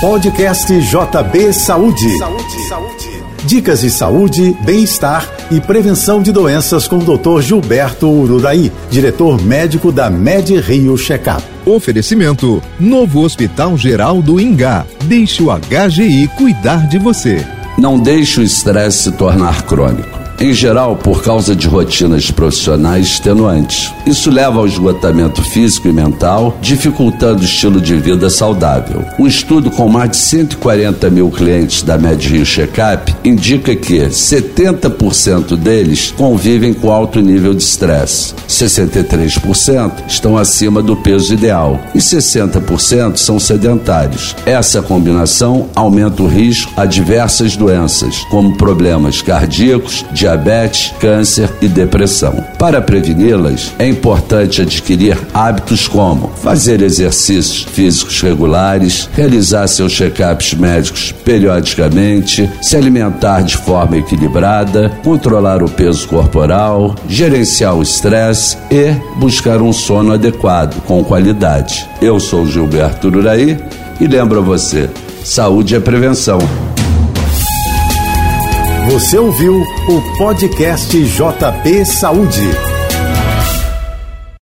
Podcast JB Saúde. Saúde, saúde. Dicas de saúde, bem-estar e prevenção de doenças com o Dr. Gilberto Ururaí, diretor médico da Med Rio Checkup. Oferecimento: Novo Hospital Geral do Ingá. Deixe o HGI cuidar de você. Não deixe o estresse se tornar crônico em geral por causa de rotinas profissionais extenuantes. Isso leva ao esgotamento físico e mental, dificultando o estilo de vida saudável. Um estudo com mais de 140 mil clientes da MedRio Checkup indica que 70% deles convivem com alto nível de estresse, 63% estão acima do peso ideal e 60% são sedentários. Essa combinação aumenta o risco a diversas doenças, como problemas cardíacos, diabetes, diabetes, câncer e depressão. Para preveni-las, é importante adquirir hábitos como fazer exercícios físicos regulares, realizar seus check-ups médicos periodicamente, se alimentar de forma equilibrada, controlar o peso corporal, gerenciar o estresse e buscar um sono adequado, com qualidade. Eu sou Gilberto Uraí e lembro a você: saúde é prevenção. Você ouviu o podcast JP Saúde.